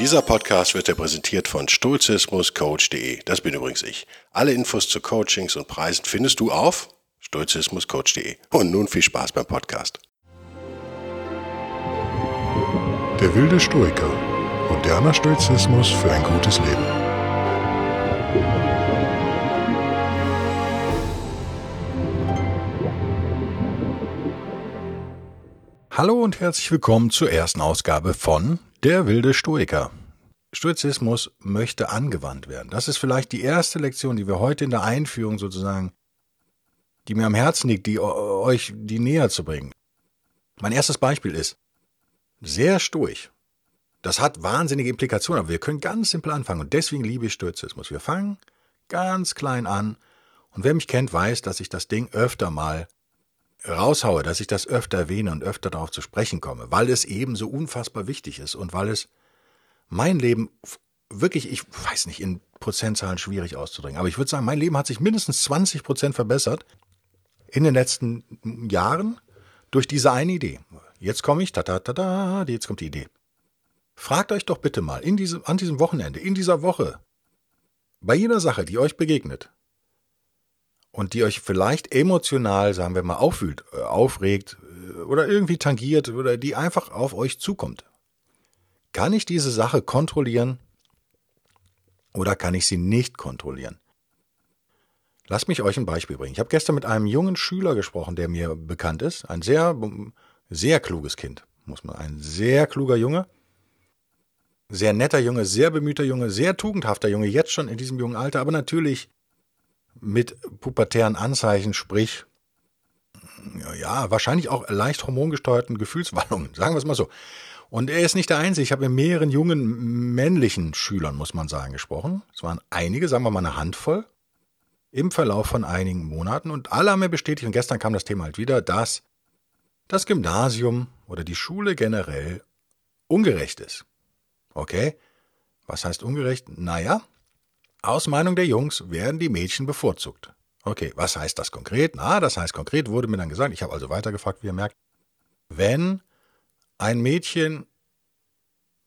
Dieser Podcast wird dir präsentiert von stoizismuscoach.de. Das bin übrigens ich. Alle Infos zu Coachings und Preisen findest du auf stoizismuscoach.de. Und nun viel Spaß beim Podcast. Der wilde Stoiker. Moderner Stoizismus für ein gutes Leben. Hallo und herzlich willkommen zur ersten Ausgabe von Der wilde Stoiker. Stoizismus möchte angewandt werden. Das ist vielleicht die erste Lektion, die wir heute in der Einführung sozusagen, die mir am Herzen liegt, die euch die näher zu bringen. Mein erstes Beispiel ist sehr stoisch. Das hat wahnsinnige Implikationen, aber wir können ganz simpel anfangen und deswegen liebe ich Stoizismus. Wir fangen ganz klein an und wer mich kennt, weiß, dass ich das Ding öfter mal raushaue, dass ich das öfter erwähne und öfter darauf zu sprechen komme, weil es eben so unfassbar wichtig ist und weil es mein Leben wirklich, ich weiß nicht, in Prozentzahlen schwierig auszudrücken, aber ich würde sagen, mein Leben hat sich mindestens 20 Prozent verbessert in den letzten Jahren durch diese eine Idee. Jetzt komme ich, ta ta jetzt kommt die Idee. Fragt euch doch bitte mal in diesem, an diesem Wochenende, in dieser Woche, bei jeder Sache, die euch begegnet, und die euch vielleicht emotional, sagen wir mal, auffühlt, äh, aufregt äh, oder irgendwie tangiert oder die einfach auf euch zukommt. Kann ich diese Sache kontrollieren oder kann ich sie nicht kontrollieren? Lasst mich euch ein Beispiel bringen. Ich habe gestern mit einem jungen Schüler gesprochen, der mir bekannt ist. Ein sehr, sehr kluges Kind, muss man. Ein sehr kluger Junge. Sehr netter Junge, sehr bemühter Junge, sehr tugendhafter Junge, jetzt schon in diesem jungen Alter, aber natürlich mit pubertären Anzeichen, sprich, ja, wahrscheinlich auch leicht hormongesteuerten Gefühlswallungen, sagen wir es mal so. Und er ist nicht der Einzige. Ich habe mit mehreren jungen männlichen Schülern, muss man sagen, gesprochen. Es waren einige, sagen wir mal eine Handvoll, im Verlauf von einigen Monaten. Und alle haben mir bestätigt, und gestern kam das Thema halt wieder, dass das Gymnasium oder die Schule generell ungerecht ist. Okay? Was heißt ungerecht? Naja, aus Meinung der Jungs werden die Mädchen bevorzugt. Okay, was heißt das konkret? Na, das heißt konkret wurde mir dann gesagt, ich habe also weitergefragt, wie ihr merkt, wenn ein Mädchen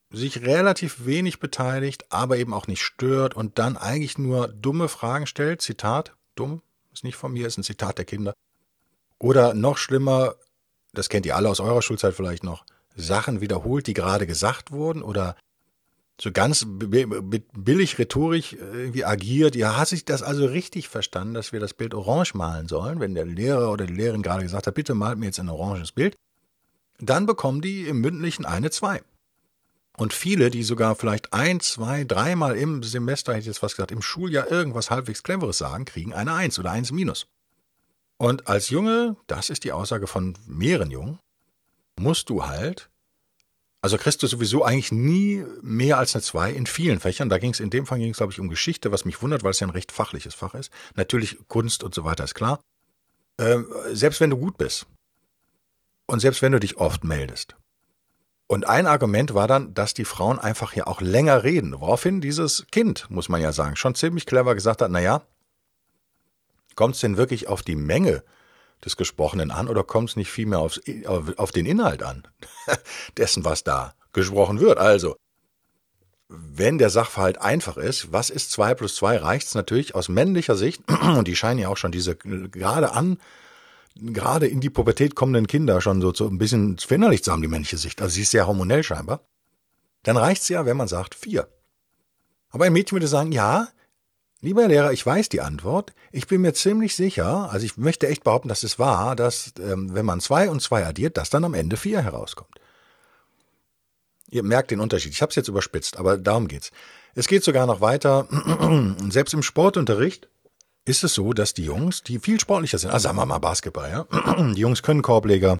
sich relativ wenig beteiligt, aber eben auch nicht stört und dann eigentlich nur dumme Fragen stellt, Zitat, dumm, ist nicht von mir, ist ein Zitat der Kinder. Oder noch schlimmer, das kennt ihr alle aus eurer Schulzeit vielleicht noch, Sachen wiederholt, die gerade gesagt wurden oder so ganz billig Rhetorik irgendwie agiert. Ja, hast ich das also richtig verstanden, dass wir das Bild orange malen sollen, wenn der Lehrer oder die Lehrerin gerade gesagt hat, bitte malt mir jetzt ein oranges Bild, dann bekommen die im mündlichen eine zwei. Und viele, die sogar vielleicht ein, zwei, dreimal im Semester, hätte ich jetzt was gesagt, im Schuljahr irgendwas halbwegs Cleveres sagen, kriegen eine Eins oder eins minus. Und als Junge, das ist die Aussage von mehreren Jungen, musst du halt also kriegst du sowieso eigentlich nie mehr als eine 2 in vielen Fächern. Da ging es in dem Fall, ging glaube ich, um Geschichte, was mich wundert, weil es ja ein recht fachliches Fach ist. Natürlich Kunst und so weiter ist klar. Ähm, selbst wenn du gut bist und selbst wenn du dich oft meldest. Und ein Argument war dann, dass die Frauen einfach ja auch länger reden. Woraufhin dieses Kind, muss man ja sagen, schon ziemlich clever gesagt hat, naja, kommt es denn wirklich auf die Menge des Gesprochenen an oder kommt es nicht vielmehr aufs, auf, auf den Inhalt an, dessen, was da gesprochen wird? Also, wenn der Sachverhalt einfach ist, was ist 2 plus 2, reicht es natürlich aus männlicher Sicht, und die scheinen ja auch schon diese gerade an, gerade in die Pubertät kommenden Kinder schon so, so ein bisschen verinnerlicht zu haben, die männliche Sicht. Also sie ist sehr hormonell scheinbar. Dann reicht es ja, wenn man sagt 4. Aber ein Mädchen würde sagen, ja, Lieber Lehrer, ich weiß die Antwort. Ich bin mir ziemlich sicher, also ich möchte echt behaupten, dass es wahr, dass ähm, wenn man zwei und zwei addiert, dass dann am Ende vier herauskommt. Ihr merkt den Unterschied. Ich habe es jetzt überspitzt, aber darum geht's. Es geht sogar noch weiter. Selbst im Sportunterricht ist es so, dass die Jungs, die viel sportlicher sind, also sagen wir mal Basketball, ja, die Jungs können Korbleger,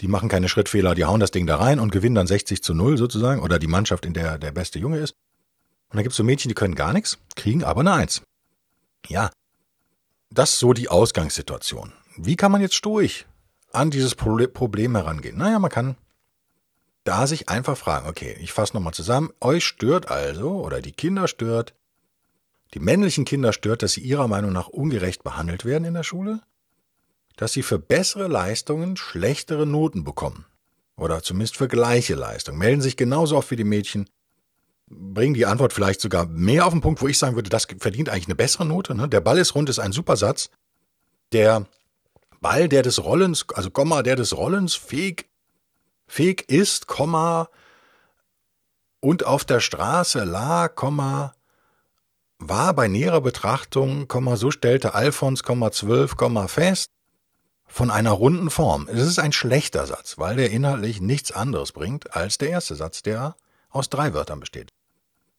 die machen keine Schrittfehler, die hauen das Ding da rein und gewinnen dann 60 zu 0 sozusagen, oder die Mannschaft, in der der beste Junge ist. Und dann gibt es so Mädchen, die können gar nichts, kriegen aber eine Eins. Ja, das ist so die Ausgangssituation. Wie kann man jetzt stoisch an dieses Problem herangehen? Naja, man kann da sich einfach fragen, okay, ich fasse nochmal zusammen, euch stört also, oder die Kinder stört, die männlichen Kinder stört, dass sie ihrer Meinung nach ungerecht behandelt werden in der Schule, dass sie für bessere Leistungen schlechtere Noten bekommen. Oder zumindest für gleiche Leistungen. Melden sich genauso oft wie die Mädchen, bringen die Antwort vielleicht sogar mehr auf den Punkt, wo ich sagen würde, das verdient eigentlich eine bessere Note. Ne? Der Ball ist rund ist ein super Satz. Der Ball, der des Rollens, also Komma, der des Rollens fähig, fähig ist, Komma, und auf der Straße lag, Komma, war bei näherer Betrachtung, so stellte Alfons, 12, fest, von einer runden Form. Es ist ein schlechter Satz, weil der inhaltlich nichts anderes bringt als der erste Satz, der aus drei Wörtern besteht.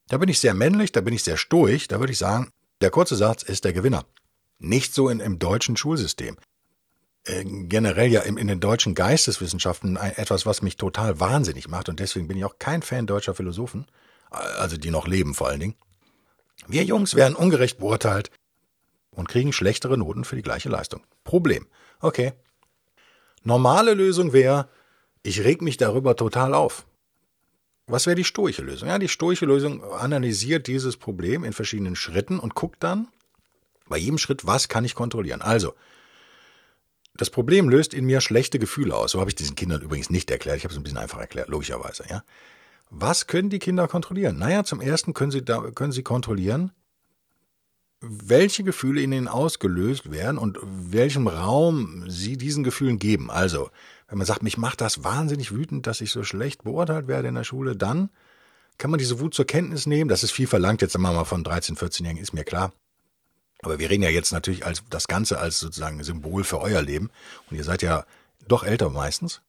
Da bin ich sehr männlich, da bin ich sehr stoisch, da würde ich sagen, der kurze Satz ist der Gewinner. Nicht so in, im deutschen Schulsystem. Äh, generell ja in, in den deutschen Geisteswissenschaften etwas, was mich total wahnsinnig macht und deswegen bin ich auch kein Fan deutscher Philosophen, also die noch leben vor allen Dingen. Wir Jungs werden ungerecht beurteilt und kriegen schlechtere Noten für die gleiche Leistung. Problem. Okay. Normale Lösung wäre, ich reg mich darüber total auf. Was wäre die stoische Lösung? Ja, die stoische Lösung analysiert dieses Problem in verschiedenen Schritten und guckt dann bei jedem Schritt, was kann ich kontrollieren. Also, das Problem löst in mir schlechte Gefühle aus. So habe ich diesen Kindern übrigens nicht erklärt. Ich habe es ein bisschen einfach erklärt, logischerweise. Ja. Was können die Kinder kontrollieren? Naja, zum ersten können sie, da, können sie kontrollieren, welche Gefühle in ihnen ausgelöst werden und welchem Raum sie diesen Gefühlen geben. Also, wenn man sagt, mich macht das wahnsinnig wütend, dass ich so schlecht beurteilt werde in der Schule, dann kann man diese Wut zur Kenntnis nehmen. Das ist viel verlangt, jetzt sagen wir mal von 13, 14-Jährigen, ist mir klar. Aber wir reden ja jetzt natürlich als das Ganze als sozusagen Symbol für euer Leben. Und ihr seid ja doch älter meistens.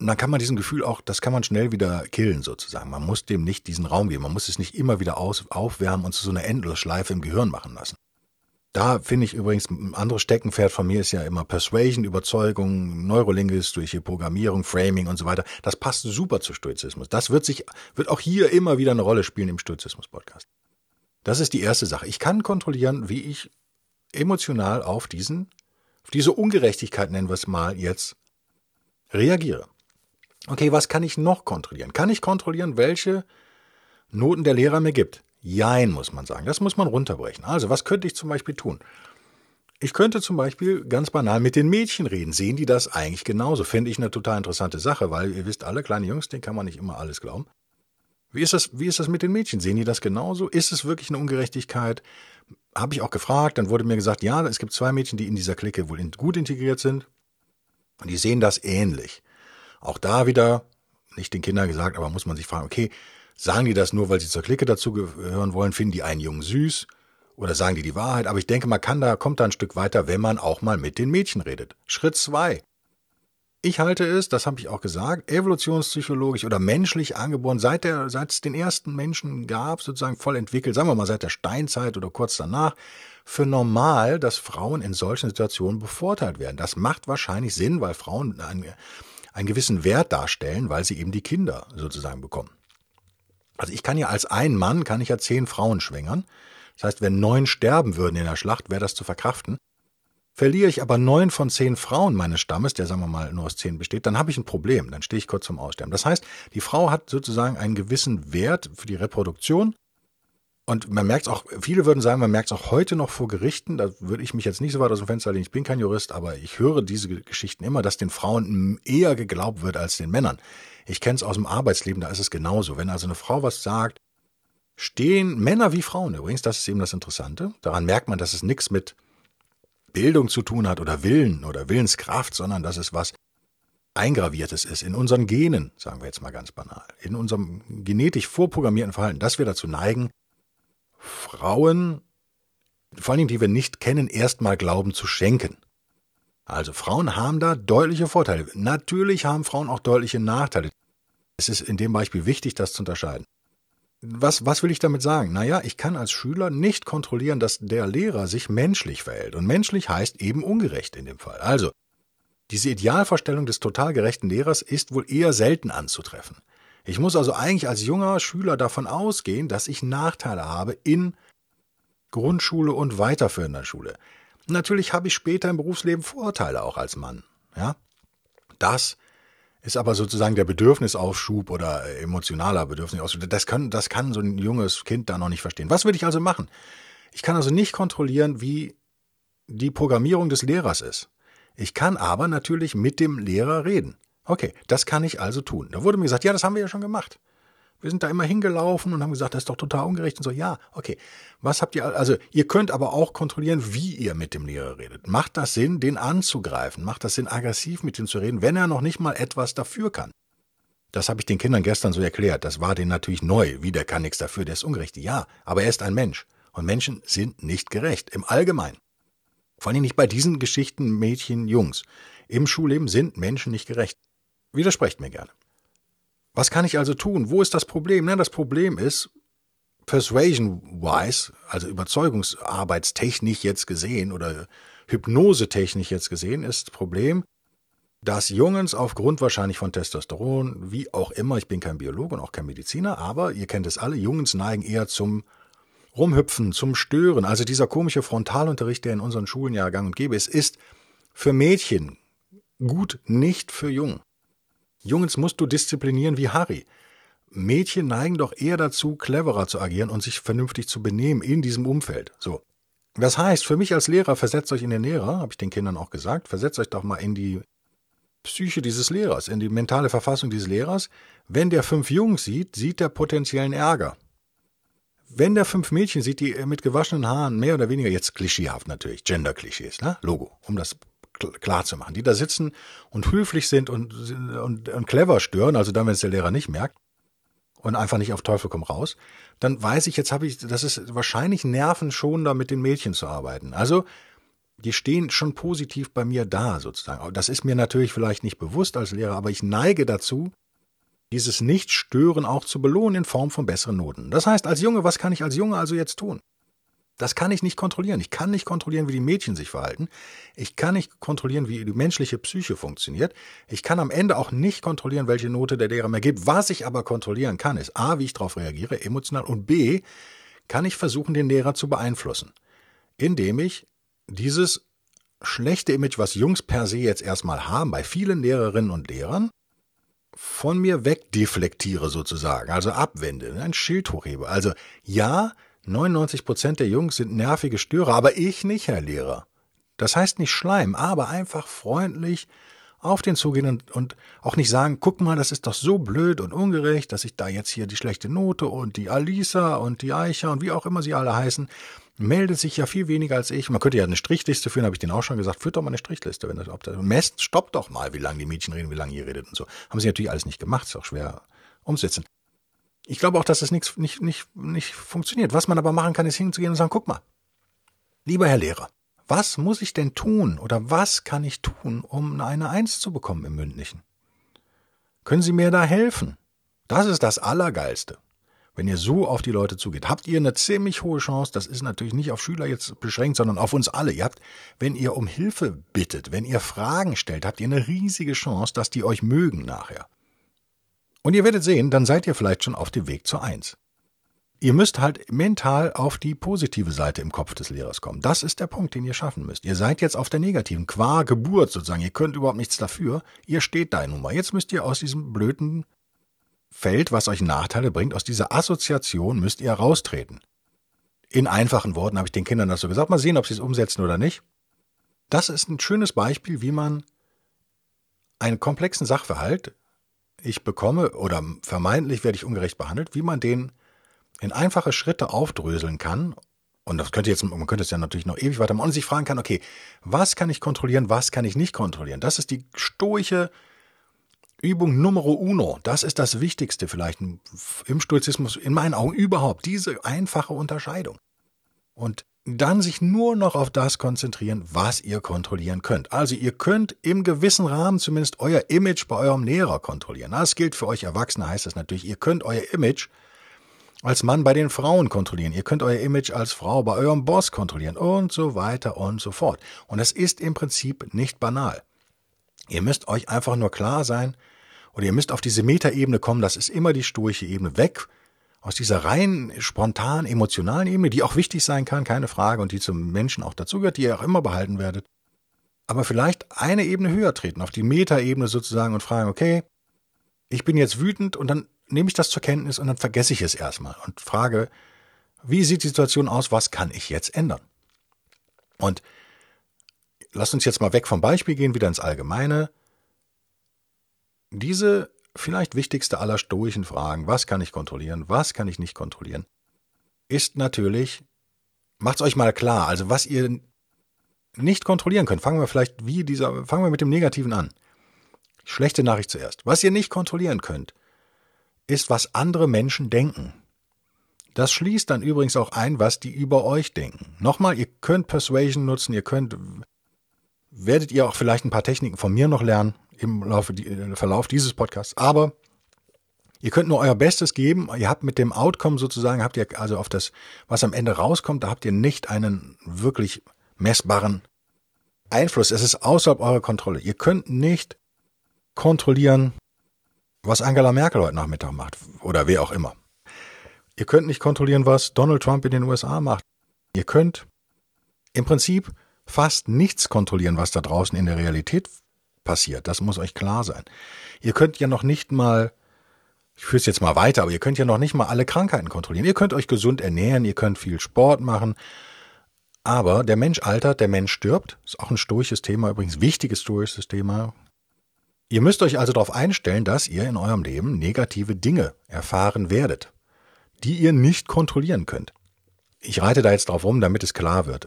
Und dann kann man diesen Gefühl auch, das kann man schnell wieder killen sozusagen. Man muss dem nicht diesen Raum geben. Man muss es nicht immer wieder aus, aufwärmen und zu so einer Endlosschleife im Gehirn machen lassen. Da finde ich übrigens, ein anderes Steckenpferd von mir ist ja immer Persuasion, Überzeugung, neurolinguistische Programmierung, Framing und so weiter. Das passt super zu Stoizismus. Das wird sich, wird auch hier immer wieder eine Rolle spielen im Stoizismus-Podcast. Das ist die erste Sache. Ich kann kontrollieren, wie ich emotional auf diesen, auf diese Ungerechtigkeit, nennen wir es mal jetzt, reagiere. Okay, was kann ich noch kontrollieren? Kann ich kontrollieren, welche Noten der Lehrer mir gibt? Jein, muss man sagen. Das muss man runterbrechen. Also, was könnte ich zum Beispiel tun? Ich könnte zum Beispiel ganz banal mit den Mädchen reden. Sehen die das eigentlich genauso? Fände ich eine total interessante Sache, weil ihr wisst, alle kleine Jungs, denen kann man nicht immer alles glauben. Wie ist das, wie ist das mit den Mädchen? Sehen die das genauso? Ist es wirklich eine Ungerechtigkeit? Habe ich auch gefragt, dann wurde mir gesagt, ja, es gibt zwei Mädchen, die in dieser Clique wohl gut integriert sind. Und die sehen das ähnlich. Auch da wieder, nicht den Kindern gesagt, aber muss man sich fragen, okay, sagen die das nur, weil sie zur Clique dazugehören wollen, finden die einen Jungen süß oder sagen die die Wahrheit? Aber ich denke, man kann da, kommt da ein Stück weiter, wenn man auch mal mit den Mädchen redet. Schritt zwei. Ich halte es, das habe ich auch gesagt, evolutionspsychologisch oder menschlich angeboren, seit, der, seit es den ersten Menschen gab, sozusagen voll entwickelt, sagen wir mal seit der Steinzeit oder kurz danach, für normal, dass Frauen in solchen Situationen bevorteilt werden. Das macht wahrscheinlich Sinn, weil Frauen einen, einen gewissen Wert darstellen, weil sie eben die Kinder sozusagen bekommen. Also ich kann ja als ein Mann, kann ich ja zehn Frauen schwängern. Das heißt, wenn neun sterben würden in der Schlacht, wäre das zu verkraften. Verliere ich aber neun von zehn Frauen meines Stammes, der sagen wir mal nur aus zehn besteht, dann habe ich ein Problem, dann stehe ich kurz zum Aussterben. Das heißt, die Frau hat sozusagen einen gewissen Wert für die Reproduktion. Und man merkt es auch, viele würden sagen, man merkt es auch heute noch vor Gerichten, da würde ich mich jetzt nicht so weit aus dem Fenster lehnen, ich bin kein Jurist, aber ich höre diese Geschichten immer, dass den Frauen eher geglaubt wird als den Männern. Ich kenne es aus dem Arbeitsleben, da ist es genauso. Wenn also eine Frau was sagt, stehen Männer wie Frauen übrigens, das ist eben das Interessante. Daran merkt man, dass es nichts mit Bildung zu tun hat oder Willen oder Willenskraft, sondern dass es was Eingraviertes ist in unseren Genen, sagen wir jetzt mal ganz banal, in unserem genetisch vorprogrammierten Verhalten, dass wir dazu neigen, Frauen, vor allem die wir nicht kennen, erstmal Glauben zu schenken. Also Frauen haben da deutliche Vorteile. Natürlich haben Frauen auch deutliche Nachteile. Es ist in dem Beispiel wichtig, das zu unterscheiden. Was, was will ich damit sagen? Naja, ich kann als Schüler nicht kontrollieren, dass der Lehrer sich menschlich verhält. Und menschlich heißt eben ungerecht in dem Fall. Also, diese Idealvorstellung des total gerechten Lehrers ist wohl eher selten anzutreffen. Ich muss also eigentlich als junger Schüler davon ausgehen, dass ich Nachteile habe in Grundschule und weiterführender Schule. Natürlich habe ich später im Berufsleben Vorteile auch als Mann. Ja? Das ist aber sozusagen der Bedürfnisaufschub oder emotionaler Bedürfnisaufschub. Das kann, das kann so ein junges Kind da noch nicht verstehen. Was würde ich also machen? Ich kann also nicht kontrollieren, wie die Programmierung des Lehrers ist. Ich kann aber natürlich mit dem Lehrer reden. Okay, das kann ich also tun. Da wurde mir gesagt, ja, das haben wir ja schon gemacht. Wir sind da immer hingelaufen und haben gesagt, das ist doch total ungerecht und so. Ja, okay. Was habt ihr, also ihr könnt aber auch kontrollieren, wie ihr mit dem Lehrer redet. Macht das Sinn, den anzugreifen? Macht das Sinn, aggressiv mit ihm zu reden, wenn er noch nicht mal etwas dafür kann? Das habe ich den Kindern gestern so erklärt. Das war denen natürlich neu. Wie, der kann nichts dafür, der ist ungerecht. Ja, aber er ist ein Mensch. Und Menschen sind nicht gerecht. Im Allgemeinen. Vor allem nicht bei diesen Geschichten Mädchen, Jungs. Im Schulleben sind Menschen nicht gerecht. Widersprecht mir gerne. Was kann ich also tun? Wo ist das Problem? Na, das Problem ist, persuasion-wise, also überzeugungsarbeitstechnisch jetzt gesehen oder hypnosetechnisch jetzt gesehen, ist das Problem, dass Jungens aufgrund wahrscheinlich von Testosteron, wie auch immer, ich bin kein Biologe und auch kein Mediziner, aber ihr kennt es alle, Jungens neigen eher zum Rumhüpfen, zum Stören. Also dieser komische Frontalunterricht, der in unseren Schulen ja gang und gäbe ist, ist für Mädchen gut, nicht für Jungen. Jungs musst du disziplinieren wie Harry. Mädchen neigen doch eher dazu, cleverer zu agieren und sich vernünftig zu benehmen in diesem Umfeld. So. Das heißt, für mich als Lehrer, versetzt euch in den Lehrer, habe ich den Kindern auch gesagt, versetzt euch doch mal in die Psyche dieses Lehrers, in die mentale Verfassung dieses Lehrers. Wenn der fünf Jungs sieht, sieht er potenziellen Ärger. Wenn der fünf Mädchen sieht, die mit gewaschenen Haaren, mehr oder weniger jetzt klischeehaft natürlich, Gender-Klischees, ne? Logo, um das klar zu machen, die da sitzen und höflich sind und, und, und clever stören, also dann, wenn es der Lehrer nicht merkt und einfach nicht auf Teufel komm raus, dann weiß ich, jetzt habe ich, das ist wahrscheinlich nervenschonender mit den Mädchen zu arbeiten. Also die stehen schon positiv bei mir da sozusagen. Das ist mir natürlich vielleicht nicht bewusst als Lehrer, aber ich neige dazu, dieses Nicht-Stören auch zu belohnen in Form von besseren Noten. Das heißt, als Junge, was kann ich als Junge also jetzt tun? Das kann ich nicht kontrollieren. Ich kann nicht kontrollieren, wie die Mädchen sich verhalten. Ich kann nicht kontrollieren, wie die menschliche Psyche funktioniert. Ich kann am Ende auch nicht kontrollieren, welche Note der Lehrer mir gibt. Was ich aber kontrollieren kann, ist A, wie ich darauf reagiere, emotional, und B, kann ich versuchen, den Lehrer zu beeinflussen, indem ich dieses schlechte Image, was Jungs per se jetzt erstmal haben, bei vielen Lehrerinnen und Lehrern, von mir wegdeflektiere sozusagen, also abwende, ein Schild hochhebe. Also ja, 99 Prozent der Jungs sind nervige Störer, aber ich nicht, Herr Lehrer. Das heißt nicht Schleim, aber einfach freundlich auf den zugehen und, und auch nicht sagen, guck mal, das ist doch so blöd und ungerecht, dass ich da jetzt hier die schlechte Note und die Alisa und die Eicher und wie auch immer sie alle heißen, meldet sich ja viel weniger als ich. Man könnte ja eine Strichliste führen, habe ich denen auch schon gesagt, führt doch mal eine Strichliste, wenn das ob das messt, stoppt doch mal, wie lange die Mädchen reden, wie lange ihr redet und so. Haben sie natürlich alles nicht gemacht, ist auch schwer umsetzen. Ich glaube auch, dass das nicht, nicht, nicht, nicht funktioniert. Was man aber machen kann, ist hinzugehen und sagen, guck mal, lieber Herr Lehrer, was muss ich denn tun oder was kann ich tun, um eine Eins zu bekommen im Mündlichen? Können Sie mir da helfen? Das ist das Allergeilste. Wenn ihr so auf die Leute zugeht, habt ihr eine ziemlich hohe Chance, das ist natürlich nicht auf Schüler jetzt beschränkt, sondern auf uns alle. Ihr habt, wenn ihr um Hilfe bittet, wenn ihr Fragen stellt, habt ihr eine riesige Chance, dass die euch mögen nachher. Und ihr werdet sehen, dann seid ihr vielleicht schon auf dem Weg zur Eins. Ihr müsst halt mental auf die positive Seite im Kopf des Lehrers kommen. Das ist der Punkt, den ihr schaffen müsst. Ihr seid jetzt auf der negativen, qua Geburt sozusagen. Ihr könnt überhaupt nichts dafür. Ihr steht da nun mal. Jetzt müsst ihr aus diesem blöden Feld, was euch Nachteile bringt, aus dieser Assoziation müsst ihr raustreten. In einfachen Worten habe ich den Kindern das so gesagt. Mal sehen, ob sie es umsetzen oder nicht. Das ist ein schönes Beispiel, wie man einen komplexen Sachverhalt ich bekomme oder vermeintlich werde ich ungerecht behandelt, wie man den in einfache Schritte aufdröseln kann. Und das könnte jetzt, man könnte es ja natürlich noch ewig weitermachen und sich fragen kann, okay, was kann ich kontrollieren, was kann ich nicht kontrollieren? Das ist die stoische Übung Numero uno. Das ist das Wichtigste vielleicht im Stoizismus, in meinen Augen überhaupt, diese einfache Unterscheidung. Und dann sich nur noch auf das konzentrieren, was ihr kontrollieren könnt. Also ihr könnt im gewissen Rahmen zumindest euer Image bei eurem Lehrer kontrollieren. Das gilt für euch Erwachsene, heißt das natürlich, ihr könnt euer Image als Mann bei den Frauen kontrollieren. Ihr könnt euer Image als Frau bei eurem Boss kontrollieren und so weiter und so fort. Und es ist im Prinzip nicht banal. Ihr müsst euch einfach nur klar sein, oder ihr müsst auf diese Metaebene kommen, das ist immer die stoische Ebene, weg aus dieser rein spontan emotionalen Ebene, die auch wichtig sein kann, keine Frage, und die zum Menschen auch dazugehört, die ihr auch immer behalten werdet. Aber vielleicht eine Ebene höher treten, auf die Metaebene sozusagen und fragen, okay, ich bin jetzt wütend und dann nehme ich das zur Kenntnis und dann vergesse ich es erstmal und frage, wie sieht die Situation aus, was kann ich jetzt ändern? Und lasst uns jetzt mal weg vom Beispiel gehen, wieder ins Allgemeine. Diese vielleicht wichtigste aller stoischen Fragen, was kann ich kontrollieren, was kann ich nicht kontrollieren, ist natürlich, macht's euch mal klar, also was ihr nicht kontrollieren könnt. Fangen wir vielleicht wie dieser, fangen wir mit dem Negativen an. Schlechte Nachricht zuerst. Was ihr nicht kontrollieren könnt, ist, was andere Menschen denken. Das schließt dann übrigens auch ein, was die über euch denken. Nochmal, ihr könnt Persuasion nutzen, ihr könnt, werdet ihr auch vielleicht ein paar Techniken von mir noch lernen im Laufe, im Verlauf dieses Podcasts, aber ihr könnt nur euer Bestes geben. Ihr habt mit dem Outcome sozusagen, habt ihr also auf das, was am Ende rauskommt, da habt ihr nicht einen wirklich messbaren Einfluss. Es ist außerhalb eurer Kontrolle. Ihr könnt nicht kontrollieren, was Angela Merkel heute Nachmittag macht oder wer auch immer. Ihr könnt nicht kontrollieren, was Donald Trump in den USA macht. Ihr könnt im Prinzip fast nichts kontrollieren, was da draußen in der Realität passiert. Das muss euch klar sein. Ihr könnt ja noch nicht mal, ich führe es jetzt mal weiter, aber ihr könnt ja noch nicht mal alle Krankheiten kontrollieren. Ihr könnt euch gesund ernähren, ihr könnt viel Sport machen, aber der Mensch altert, der Mensch stirbt. Ist auch ein stoisches Thema, übrigens wichtiges stoisches Thema. Ihr müsst euch also darauf einstellen, dass ihr in eurem Leben negative Dinge erfahren werdet, die ihr nicht kontrollieren könnt. Ich reite da jetzt drauf rum, damit es klar wird.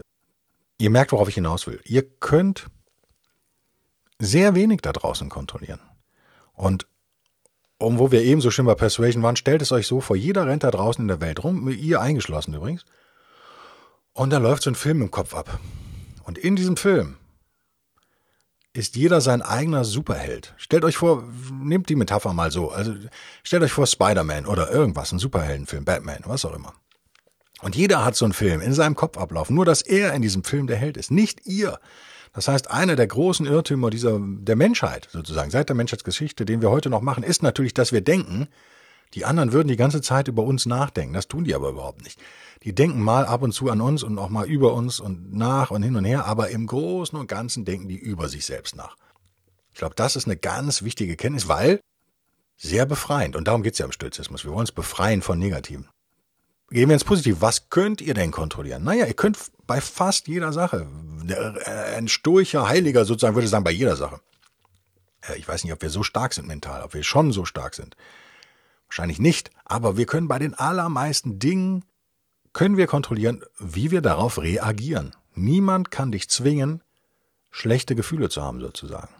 Ihr merkt, worauf ich hinaus will. Ihr könnt sehr wenig da draußen kontrollieren. Und um wo wir eben so schön bei Persuasion waren, stellt es euch so vor, jeder rennt da draußen in der Welt rum, ihr eingeschlossen übrigens, und da läuft so ein Film im Kopf ab. Und in diesem Film ist jeder sein eigener Superheld. Stellt euch vor, nehmt die Metapher mal so. Also stellt euch vor Spider-Man oder irgendwas, ein Superheldenfilm, Batman, was auch immer. Und jeder hat so einen Film in seinem Kopf ablaufen. Nur, dass er in diesem Film der Held ist, nicht ihr. Das heißt, einer der großen Irrtümer dieser, der Menschheit, sozusagen, seit der Menschheitsgeschichte, den wir heute noch machen, ist natürlich, dass wir denken, die anderen würden die ganze Zeit über uns nachdenken. Das tun die aber überhaupt nicht die denken mal ab und zu an uns und auch mal über uns und nach und hin und her, aber im Großen und Ganzen denken die über sich selbst nach. Ich glaube, das ist eine ganz wichtige Kenntnis, weil sehr befreiend. Und darum geht es ja im Stoizismus. Wir wollen uns befreien von Negativen. Gehen wir ins Positive. Was könnt ihr denn kontrollieren? Naja, ihr könnt bei fast jeder Sache. Ein stoischer Heiliger sozusagen würde sagen, bei jeder Sache. Ich weiß nicht, ob wir so stark sind mental, ob wir schon so stark sind. Wahrscheinlich nicht. Aber wir können bei den allermeisten Dingen können wir kontrollieren, wie wir darauf reagieren. Niemand kann dich zwingen, schlechte Gefühle zu haben, sozusagen.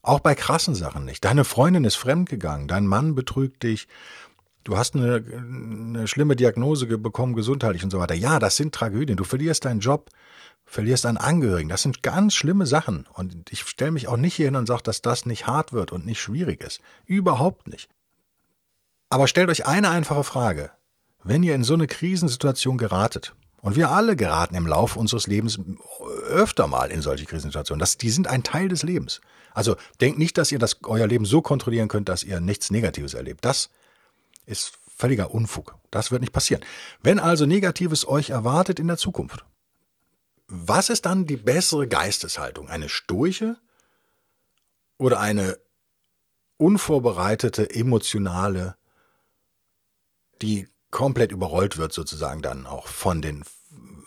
Auch bei krassen Sachen nicht. Deine Freundin ist fremdgegangen, dein Mann betrügt dich, du hast eine, eine schlimme Diagnose bekommen, gesundheitlich und so weiter. Ja, das sind Tragödien. Du verlierst deinen Job, verlierst einen Angehörigen. Das sind ganz schlimme Sachen. Und ich stelle mich auch nicht hier hin und sage, dass das nicht hart wird und nicht schwierig ist. Überhaupt nicht. Aber stellt euch eine einfache Frage. Wenn ihr in so eine Krisensituation geratet, und wir alle geraten im Laufe unseres Lebens öfter mal in solche Krisensituationen. Das, die sind ein Teil des Lebens. Also denkt nicht, dass ihr das, euer Leben so kontrollieren könnt, dass ihr nichts Negatives erlebt. Das ist völliger Unfug. Das wird nicht passieren. Wenn also Negatives euch erwartet in der Zukunft, was ist dann die bessere Geisteshaltung? Eine stoische oder eine unvorbereitete, emotionale, die komplett überrollt wird sozusagen dann auch von den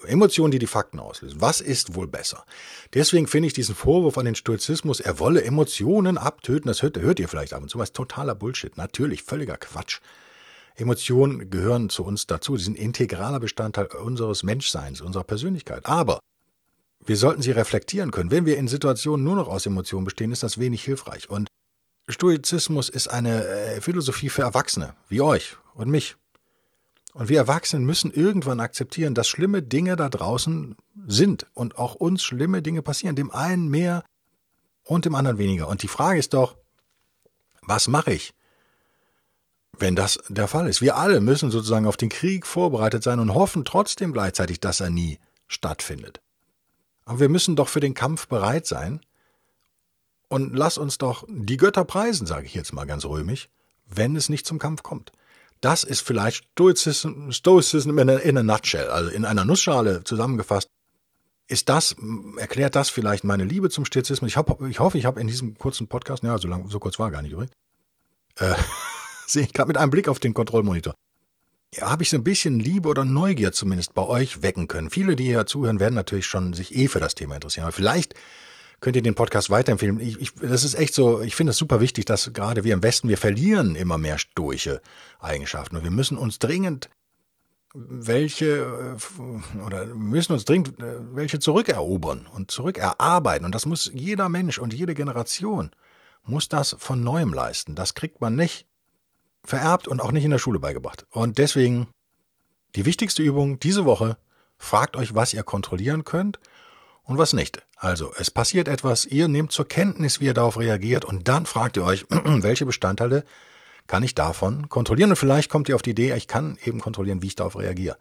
Emotionen, die die Fakten auslösen. Was ist wohl besser? Deswegen finde ich diesen Vorwurf an den Stoizismus, er wolle Emotionen abtöten, das hört, hört ihr vielleicht ab und zu, was totaler Bullshit. Natürlich, völliger Quatsch. Emotionen gehören zu uns dazu, sie sind integraler Bestandteil unseres Menschseins, unserer Persönlichkeit. Aber wir sollten sie reflektieren können. Wenn wir in Situationen nur noch aus Emotionen bestehen, ist das wenig hilfreich. Und Stoizismus ist eine äh, Philosophie für Erwachsene, wie euch und mich. Und wir Erwachsenen müssen irgendwann akzeptieren, dass schlimme Dinge da draußen sind und auch uns schlimme Dinge passieren, dem einen mehr und dem anderen weniger. Und die Frage ist doch, was mache ich, wenn das der Fall ist? Wir alle müssen sozusagen auf den Krieg vorbereitet sein und hoffen trotzdem gleichzeitig, dass er nie stattfindet. Aber wir müssen doch für den Kampf bereit sein. Und lass uns doch die Götter preisen, sage ich jetzt mal ganz römisch, wenn es nicht zum Kampf kommt. Das ist vielleicht Stoizism, Stoicism in a, in a nutshell, also in einer Nussschale zusammengefasst. Ist das, erklärt das vielleicht meine Liebe zum Stoizismus? Ich, ich hoffe, ich habe in diesem kurzen Podcast, ja, so lang, so kurz war gar nicht übrigens, äh, sehe ich gerade mit einem Blick auf den Kontrollmonitor. Ja, habe ich so ein bisschen Liebe oder Neugier zumindest bei euch wecken können. Viele, die hier zuhören, werden natürlich schon sich eh für das Thema interessieren. Aber vielleicht könnt ihr den Podcast weiterempfehlen. Ich, ich, das ist echt so, ich finde es super wichtig, dass gerade wir im Westen, wir verlieren immer mehr stoische Eigenschaften und wir müssen uns dringend welche äh, oder müssen uns dringend äh, welche zurückerobern und zurückerarbeiten und das muss jeder Mensch und jede Generation muss das von neuem leisten. Das kriegt man nicht vererbt und auch nicht in der Schule beigebracht. Und deswegen die wichtigste Übung diese Woche, fragt euch, was ihr kontrollieren könnt und was nicht. Also, es passiert etwas, ihr nehmt zur Kenntnis, wie ihr darauf reagiert und dann fragt ihr euch, welche Bestandteile kann ich davon kontrollieren und vielleicht kommt ihr auf die Idee, ich kann eben kontrollieren, wie ich darauf reagiere.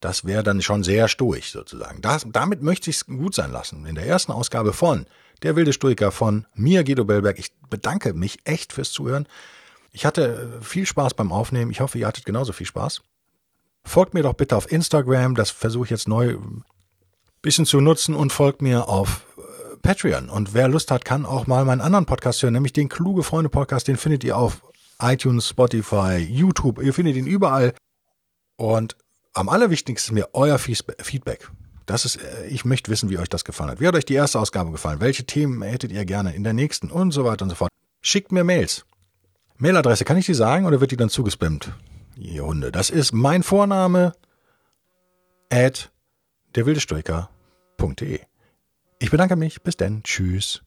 Das wäre dann schon sehr stoisch sozusagen. Das, damit möchte ich es gut sein lassen. In der ersten Ausgabe von Der wilde Stoiker von mir, Guido Bellberg. Ich bedanke mich echt fürs Zuhören. Ich hatte viel Spaß beim Aufnehmen. Ich hoffe, ihr hattet genauso viel Spaß. Folgt mir doch bitte auf Instagram, das versuche ich jetzt neu ein bisschen zu nutzen und folgt mir auf äh, Patreon. Und wer Lust hat, kann auch mal meinen anderen Podcast hören, nämlich den Kluge Freunde Podcast. Den findet ihr auf iTunes, Spotify, YouTube. Ihr findet ihn überall. Und am allerwichtigsten ist mir euer Feedback. Das ist, äh, ich möchte wissen, wie euch das gefallen hat. Wie hat euch die erste Ausgabe gefallen? Welche Themen hättet ihr gerne in der nächsten und so weiter und so fort? Schickt mir Mails. Mailadresse, kann ich die sagen oder wird die dann zugespammt? ihr Hunde. Das ist mein Vorname at derwildestoiker.de. Ich bedanke mich. Bis denn. Tschüss.